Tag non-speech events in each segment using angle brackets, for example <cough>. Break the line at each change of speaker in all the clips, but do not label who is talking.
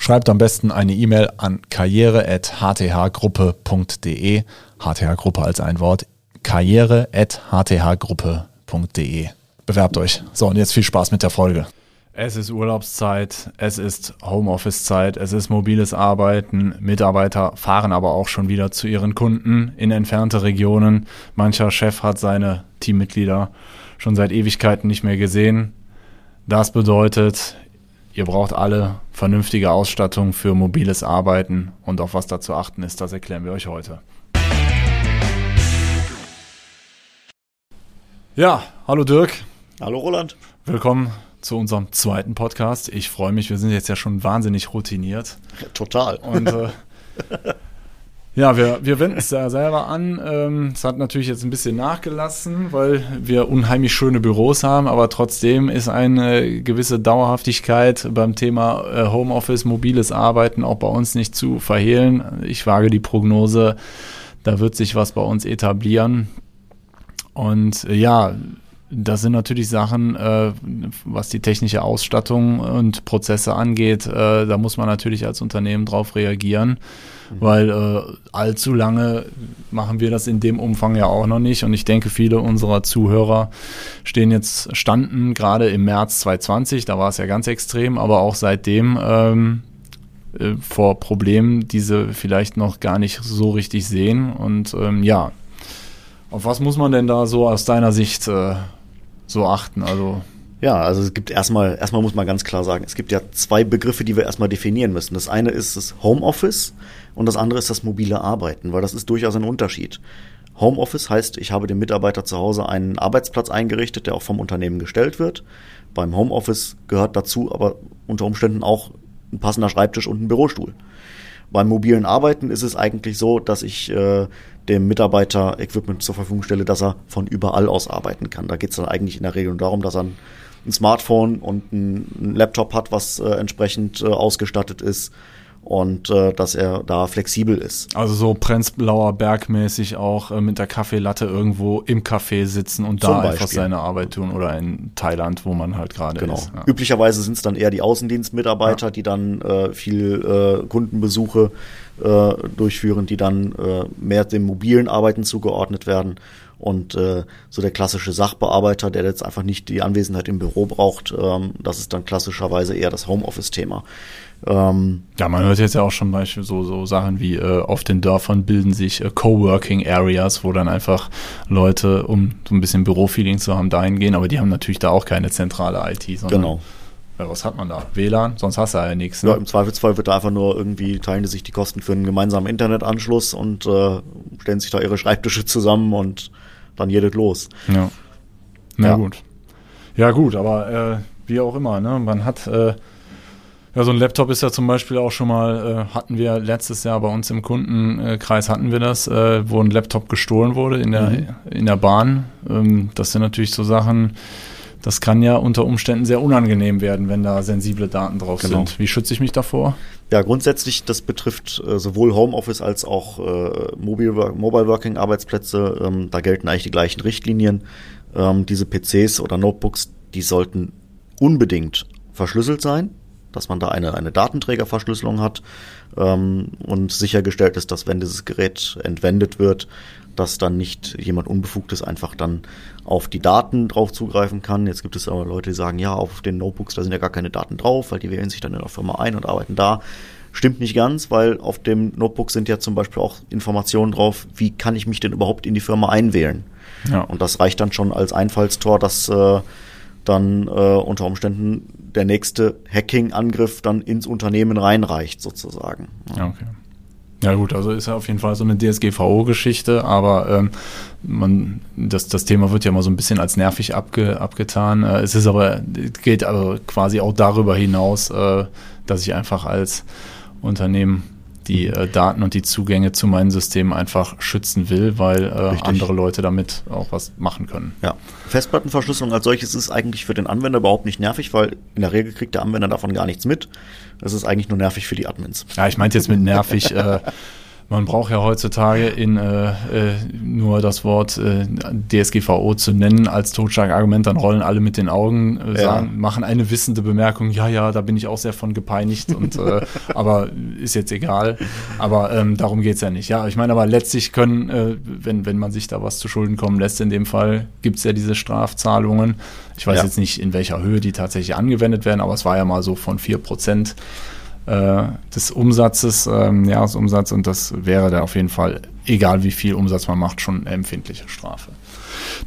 Schreibt am besten eine E-Mail an karriere.hthgruppe.de. HTH-Gruppe als ein Wort. karriere.hthgruppe.de. Bewerbt euch. So, und jetzt viel Spaß mit der Folge. Es ist Urlaubszeit, es ist Homeoffice-Zeit, es ist mobiles Arbeiten. Mitarbeiter fahren aber auch schon wieder zu ihren Kunden in entfernte Regionen. Mancher Chef hat seine Teammitglieder schon seit Ewigkeiten nicht mehr gesehen. Das bedeutet, Ihr braucht alle vernünftige Ausstattung für mobiles Arbeiten und auf was da zu achten ist, das erklären wir euch heute. Ja, hallo Dirk.
Hallo Roland.
Willkommen zu unserem zweiten Podcast. Ich freue mich, wir sind jetzt ja schon wahnsinnig routiniert.
Total.
Und äh, <laughs> Ja, wir, wir wenden es da selber an. Ähm, es hat natürlich jetzt ein bisschen nachgelassen, weil wir unheimlich schöne Büros haben, aber trotzdem ist eine gewisse Dauerhaftigkeit beim Thema äh, Homeoffice, mobiles Arbeiten auch bei uns nicht zu verhehlen. Ich wage die Prognose, da wird sich was bei uns etablieren. Und äh, ja, das sind natürlich Sachen, äh, was die technische Ausstattung und Prozesse angeht. Äh, da muss man natürlich als Unternehmen drauf reagieren, mhm. weil äh, allzu lange machen wir das in dem Umfang ja auch noch nicht. Und ich denke, viele unserer Zuhörer stehen jetzt, standen gerade im März 2020, da war es ja ganz extrem, aber auch seitdem ähm, äh, vor Problemen, die sie vielleicht noch gar nicht so richtig sehen. Und ähm, ja, auf was muss man denn da so aus deiner Sicht äh, so achten? Also
ja, also es gibt erstmal, erstmal muss man ganz klar sagen, es gibt ja zwei Begriffe, die wir erstmal definieren müssen. Das eine ist das Homeoffice und das andere ist das mobile Arbeiten, weil das ist durchaus ein Unterschied. Homeoffice heißt, ich habe dem Mitarbeiter zu Hause einen Arbeitsplatz eingerichtet, der auch vom Unternehmen gestellt wird. Beim Homeoffice gehört dazu aber unter Umständen auch ein passender Schreibtisch und ein Bürostuhl. Beim mobilen Arbeiten ist es eigentlich so, dass ich äh, dem Mitarbeiter Equipment zur Verfügung stelle, dass er von überall aus arbeiten kann. Da geht es dann eigentlich in der Regel darum, dass er ein, ein Smartphone und ein, ein, Laptop hat, was äh, entsprechend äh, ausgestattet ist und äh, dass er da flexibel ist.
Also so Prenzlauer Bergmäßig auch äh, mit der Kaffeelatte irgendwo im Café sitzen und Zum da Beispiel. einfach seine Arbeit tun oder in Thailand, wo man halt gerade genau. ist.
Ja. Üblicherweise sind es dann eher die Außendienstmitarbeiter, ja. die dann äh, viel äh, Kundenbesuche äh, durchführen, die dann äh, mehr dem mobilen Arbeiten zugeordnet werden. Und äh, so der klassische Sachbearbeiter, der jetzt einfach nicht die Anwesenheit im Büro braucht, ähm, das ist dann klassischerweise eher das Homeoffice-Thema.
Ähm, ja, man hört jetzt ja auch schon Beispiel so, so Sachen wie äh, auf den Dörfern bilden sich äh, Coworking Areas, wo dann einfach Leute, um so ein bisschen Bürofeeling zu haben, dahin gehen, aber die haben natürlich da auch keine zentrale IT, sondern
genau.
Ja, was hat man da? WLAN? Sonst hast du ja nichts.
Ne? Ja, im Zweifelsfall wird da einfach nur irgendwie, teilen die sich die Kosten für einen gemeinsamen Internetanschluss und äh, stellen sich da ihre Schreibtische zusammen und dann jedet los.
Ja. Na ja. gut. Ja, gut, aber äh, wie auch immer, ne? Man hat äh, ja, so ein Laptop ist ja zum Beispiel auch schon mal, äh, hatten wir letztes Jahr bei uns im Kundenkreis hatten wir das, äh, wo ein Laptop gestohlen wurde in der, mhm. in der Bahn. Ähm, das sind natürlich so Sachen, das kann ja unter Umständen sehr unangenehm werden, wenn da sensible Daten drauf genau. sind. Wie schütze ich mich davor?
Ja, grundsätzlich, das betrifft äh, sowohl Homeoffice als auch äh, Mobile, Mobile Working Arbeitsplätze. Ähm, da gelten eigentlich die gleichen Richtlinien. Ähm, diese PCs oder Notebooks, die sollten unbedingt verschlüsselt sein dass man da eine, eine Datenträgerverschlüsselung hat ähm, und sichergestellt ist, dass wenn dieses Gerät entwendet wird, dass dann nicht jemand Unbefugtes einfach dann auf die Daten drauf zugreifen kann. Jetzt gibt es aber Leute, die sagen, ja, auf den Notebooks, da sind ja gar keine Daten drauf, weil die wählen sich dann in der Firma ein und arbeiten da. Stimmt nicht ganz, weil auf dem Notebook sind ja zum Beispiel auch Informationen drauf, wie kann ich mich denn überhaupt in die Firma einwählen. Ja. Und das reicht dann schon als Einfallstor, dass äh, dann äh, unter Umständen der nächste Hacking-Angriff dann ins Unternehmen reinreicht, sozusagen.
Ja, okay. Ja gut, also ist ja auf jeden Fall so eine DSGVO-Geschichte, aber ähm, man, das, das Thema wird ja mal so ein bisschen als nervig abge, abgetan. Äh, es ist aber, geht aber quasi auch darüber hinaus, äh, dass ich einfach als Unternehmen die äh, Daten und die Zugänge zu meinen Systemen einfach schützen will, weil äh, andere Leute damit auch was machen können.
Ja. Festplattenverschlüsselung als solches ist eigentlich für den Anwender überhaupt nicht nervig, weil in der Regel kriegt der Anwender davon gar nichts mit. Das ist eigentlich nur nervig für die Admins.
Ja, ich meinte jetzt mit nervig, äh, <laughs> man braucht ja heutzutage in äh, äh, nur das Wort äh, DSGVO zu nennen als Totschlagargument, dann rollen alle mit den Augen, äh, sagen, ja. machen eine wissende Bemerkung, ja, ja, da bin ich auch sehr von gepeinigt und äh, <laughs> aber ist jetzt egal. Aber ähm, darum geht's ja nicht. Ja, ich meine, aber letztlich können, äh, wenn, wenn man sich da was zu Schulden kommen lässt, in dem Fall gibt's ja diese Strafzahlungen. Ich weiß ja. jetzt nicht, in welcher Höhe die tatsächlich angewendet werden, aber es war ja mal so von vier Prozent äh, des Umsatzes, ähm, Jahresumsatz und das wäre dann auf jeden Fall, egal wie viel Umsatz man macht, schon eine empfindliche Strafe.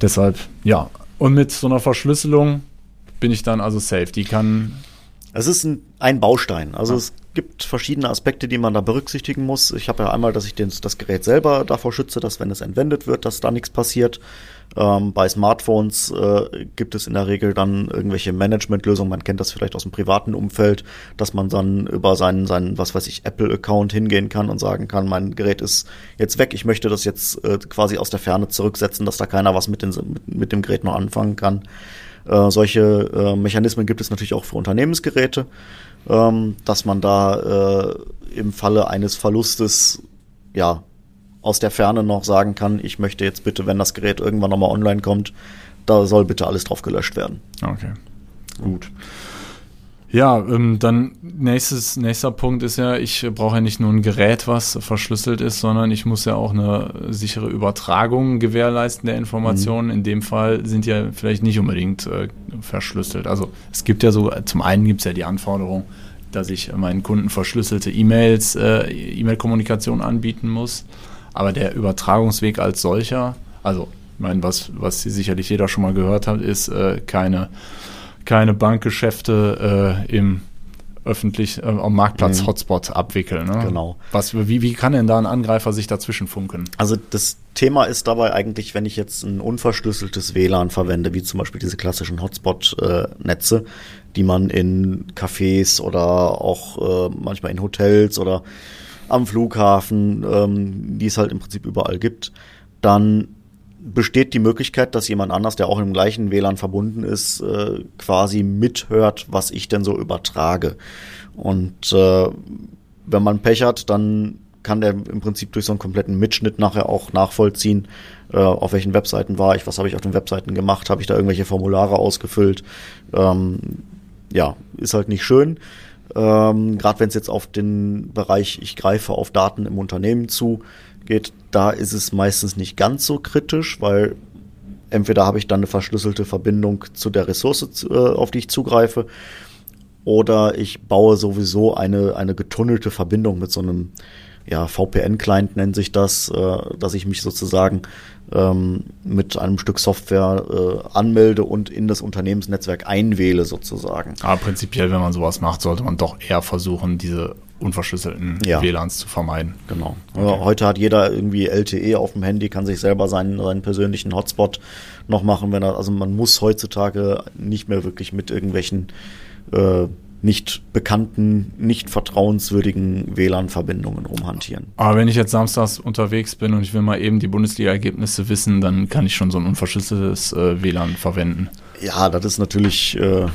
Deshalb, ja. Und mit so einer Verschlüsselung bin ich dann also safe. Die kann.
Es ist ein, ein Baustein. Also ja. es gibt verschiedene Aspekte, die man da berücksichtigen muss. Ich habe ja einmal, dass ich den, das Gerät selber davor schütze, dass wenn es entwendet wird, dass da nichts passiert. Ähm, bei Smartphones äh, gibt es in der Regel dann irgendwelche Managementlösungen. Man kennt das vielleicht aus dem privaten Umfeld, dass man dann über seinen, seinen was weiß ich, Apple-Account hingehen kann und sagen kann, mein Gerät ist jetzt weg. Ich möchte das jetzt äh, quasi aus der Ferne zurücksetzen, dass da keiner was mit, den, mit, mit dem Gerät noch anfangen kann. Äh, solche äh, Mechanismen gibt es natürlich auch für Unternehmensgeräte, ähm, dass man da äh, im Falle eines Verlustes ja aus der Ferne noch sagen kann, ich möchte jetzt bitte, wenn das Gerät irgendwann nochmal online kommt, da soll bitte alles drauf gelöscht werden.
Okay, gut. Ja, ähm, dann nächstes, nächster Punkt ist ja, ich brauche ja nicht nur ein Gerät, was verschlüsselt ist, sondern ich muss ja auch eine sichere Übertragung gewährleisten der Informationen. Mhm. In dem Fall sind ja vielleicht nicht unbedingt äh, verschlüsselt. Also es gibt ja so, zum einen gibt es ja die Anforderung, dass ich meinen Kunden verschlüsselte E-Mails, äh, E-Mail-Kommunikation anbieten muss. Aber der Übertragungsweg als solcher, also ich meine, was, was sicherlich jeder schon mal gehört hat, ist äh, keine, keine Bankgeschäfte äh, im öffentlich äh, am Marktplatz mhm. Hotspot abwickeln. Ne?
Genau.
Was, wie, wie kann denn da ein Angreifer sich dazwischen funken?
Also das Thema ist dabei eigentlich, wenn ich jetzt ein unverschlüsseltes WLAN verwende, wie zum Beispiel diese klassischen Hotspot-Netze, äh, die man in Cafés oder auch äh, manchmal in Hotels oder am Flughafen, ähm, die es halt im Prinzip überall gibt, dann besteht die Möglichkeit, dass jemand anders, der auch im gleichen WLAN verbunden ist, äh, quasi mithört, was ich denn so übertrage. Und äh, wenn man Pech hat, dann kann der im Prinzip durch so einen kompletten Mitschnitt nachher auch nachvollziehen, äh, auf welchen Webseiten war ich, was habe ich auf den Webseiten gemacht, habe ich da irgendwelche Formulare ausgefüllt. Ähm, ja, ist halt nicht schön. Ähm, Gerade wenn es jetzt auf den Bereich, ich greife auf Daten im Unternehmen zu, geht, da ist es meistens nicht ganz so kritisch, weil entweder habe ich dann eine verschlüsselte Verbindung zu der Ressource, äh, auf die ich zugreife, oder ich baue sowieso eine, eine getunnelte Verbindung mit so einem ja, VPN-Client nennt sich das, äh, dass ich mich sozusagen ähm, mit einem Stück Software äh, anmelde und in das Unternehmensnetzwerk einwähle sozusagen.
Aber prinzipiell, wenn man sowas macht, sollte man doch eher versuchen, diese unverschlüsselten ja. WLANs zu vermeiden.
Genau. Okay. Heute hat jeder irgendwie LTE auf dem Handy, kann sich selber seinen, seinen persönlichen Hotspot noch machen, wenn er, also man muss heutzutage nicht mehr wirklich mit irgendwelchen äh, nicht bekannten, nicht vertrauenswürdigen WLAN-Verbindungen rumhantieren.
Aber wenn ich jetzt samstags unterwegs bin und ich will mal eben die Bundesliga-Ergebnisse wissen, dann kann ich schon so ein unverschlüsseltes äh, WLAN verwenden.
Ja, das ist natürlich, äh,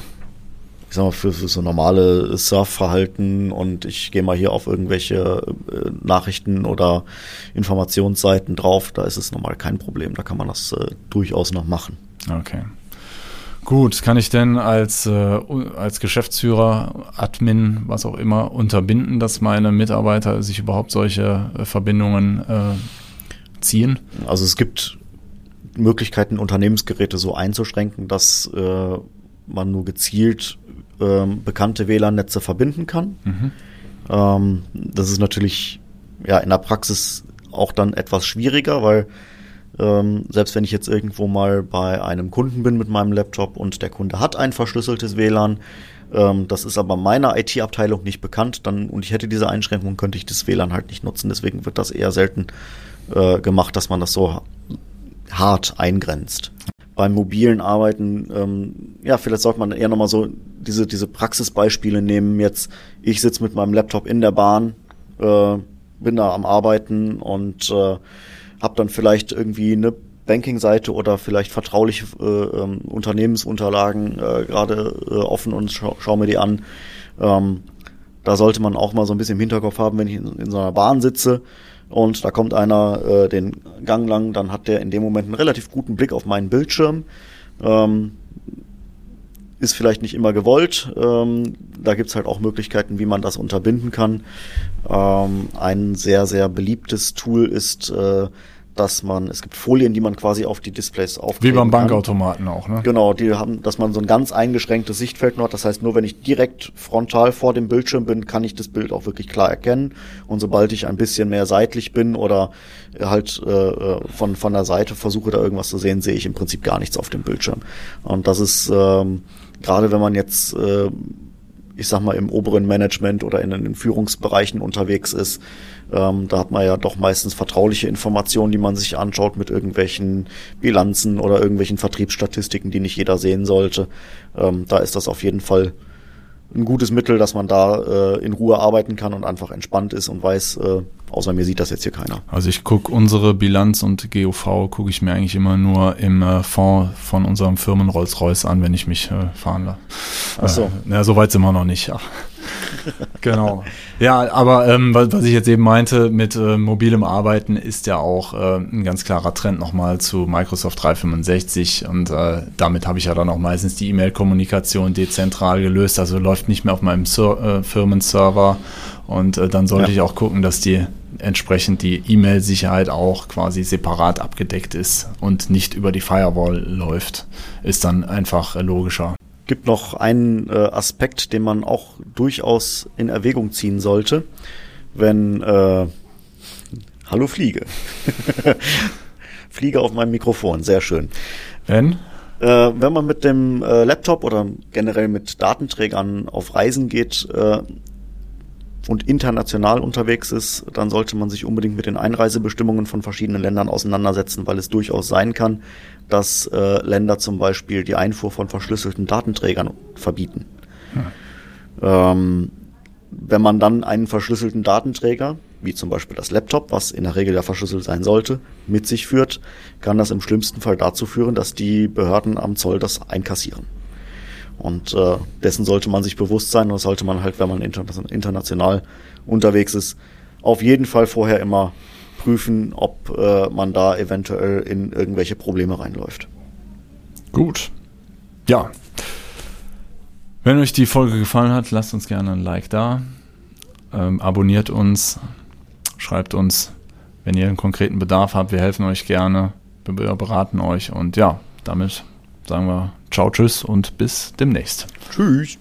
ich sag mal, für, für so normale Surfverhalten und ich gehe mal hier auf irgendwelche äh, Nachrichten oder Informationsseiten drauf, da ist es normal kein Problem. Da kann man das äh, durchaus noch machen.
Okay. Gut, kann ich denn als, äh, als Geschäftsführer, Admin, was auch immer, unterbinden, dass meine Mitarbeiter sich überhaupt solche äh, Verbindungen äh, ziehen?
Also es gibt Möglichkeiten, Unternehmensgeräte so einzuschränken, dass äh, man nur gezielt ähm, bekannte WLAN-Netze verbinden kann. Mhm. Ähm, das ist natürlich ja in der Praxis auch dann etwas schwieriger, weil ähm, selbst wenn ich jetzt irgendwo mal bei einem Kunden bin mit meinem Laptop und der Kunde hat ein verschlüsseltes WLAN, ähm, das ist aber meiner IT-Abteilung nicht bekannt, dann und ich hätte diese Einschränkung, könnte ich das WLAN halt nicht nutzen. Deswegen wird das eher selten äh, gemacht, dass man das so hart eingrenzt. Beim mobilen Arbeiten, ähm, ja, vielleicht sollte man eher nochmal so diese, diese Praxisbeispiele nehmen. Jetzt, ich sitze mit meinem Laptop in der Bahn, äh, bin da am Arbeiten und äh, habe dann vielleicht irgendwie eine Banking-Seite oder vielleicht vertrauliche äh, ähm, Unternehmensunterlagen äh, gerade äh, offen und scha schaue mir die an. Ähm, da sollte man auch mal so ein bisschen im Hinterkopf haben, wenn ich in, in so einer Bahn sitze und da kommt einer äh, den Gang lang, dann hat der in dem Moment einen relativ guten Blick auf meinen Bildschirm. Ähm, ist vielleicht nicht immer gewollt. Ähm, da gibt's halt auch Möglichkeiten, wie man das unterbinden kann. Ähm, ein sehr, sehr beliebtes Tool ist äh, dass man, es gibt Folien, die man quasi auf die Displays aufkleben
Wie beim Bankautomaten auch, ne?
Genau, die haben, dass man so ein ganz eingeschränktes Sichtfeld noch hat. Das heißt, nur wenn ich direkt frontal vor dem Bildschirm bin, kann ich das Bild auch wirklich klar erkennen. Und sobald ich ein bisschen mehr seitlich bin oder halt äh, von, von der Seite versuche, da irgendwas zu sehen, sehe ich im Prinzip gar nichts auf dem Bildschirm. Und das ist ähm, gerade wenn man jetzt äh, ich sag mal, im oberen Management oder in den Führungsbereichen unterwegs ist. Ähm, da hat man ja doch meistens vertrauliche Informationen, die man sich anschaut mit irgendwelchen Bilanzen oder irgendwelchen Vertriebsstatistiken, die nicht jeder sehen sollte. Ähm, da ist das auf jeden Fall ein gutes Mittel, dass man da äh, in Ruhe arbeiten kann und einfach entspannt ist und weiß, äh, außer mir sieht das jetzt hier keiner.
Also ich gucke unsere Bilanz und GOV gucke ich mir eigentlich immer nur im äh, Fonds von unserem Firmen Rolls-Royce an, wenn ich mich äh, fahren lasse. Ach so. Äh, na, so weit sind wir noch nicht. Ja. <laughs> <laughs> genau. Ja, aber ähm, was, was ich jetzt eben meinte mit äh, mobilem Arbeiten ist ja auch äh, ein ganz klarer Trend nochmal zu Microsoft 365 und äh, damit habe ich ja dann auch meistens die E-Mail-Kommunikation dezentral gelöst, also läuft nicht mehr auf meinem Sur äh, Firmenserver und äh, dann sollte ja. ich auch gucken, dass die entsprechend die E-Mail-Sicherheit auch quasi separat abgedeckt ist und nicht über die Firewall läuft. Ist dann einfach äh, logischer
gibt noch einen äh, Aspekt, den man auch durchaus in Erwägung ziehen sollte, wenn äh, Hallo Fliege. <laughs> Fliege auf meinem Mikrofon, sehr schön.
Wenn?
Äh, wenn man mit dem äh, Laptop oder generell mit Datenträgern auf Reisen geht, äh, und international unterwegs ist, dann sollte man sich unbedingt mit den Einreisebestimmungen von verschiedenen Ländern auseinandersetzen, weil es durchaus sein kann, dass äh, Länder zum Beispiel die Einfuhr von verschlüsselten Datenträgern verbieten. Hm. Ähm, wenn man dann einen verschlüsselten Datenträger, wie zum Beispiel das Laptop, was in der Regel ja verschlüsselt sein sollte, mit sich führt, kann das im schlimmsten Fall dazu führen, dass die Behörden am Zoll das einkassieren. Und äh, dessen sollte man sich bewusst sein und das sollte man halt, wenn man inter international unterwegs ist, auf jeden Fall vorher immer prüfen, ob äh, man da eventuell in irgendwelche Probleme reinläuft.
Gut. Ja. Wenn euch die Folge gefallen hat, lasst uns gerne ein Like da. Ähm, abonniert uns. Schreibt uns, wenn ihr einen konkreten Bedarf habt. Wir helfen euch gerne. Wir beraten euch. Und ja, damit sagen wir Ciao, tschüss und bis demnächst.
Tschüss.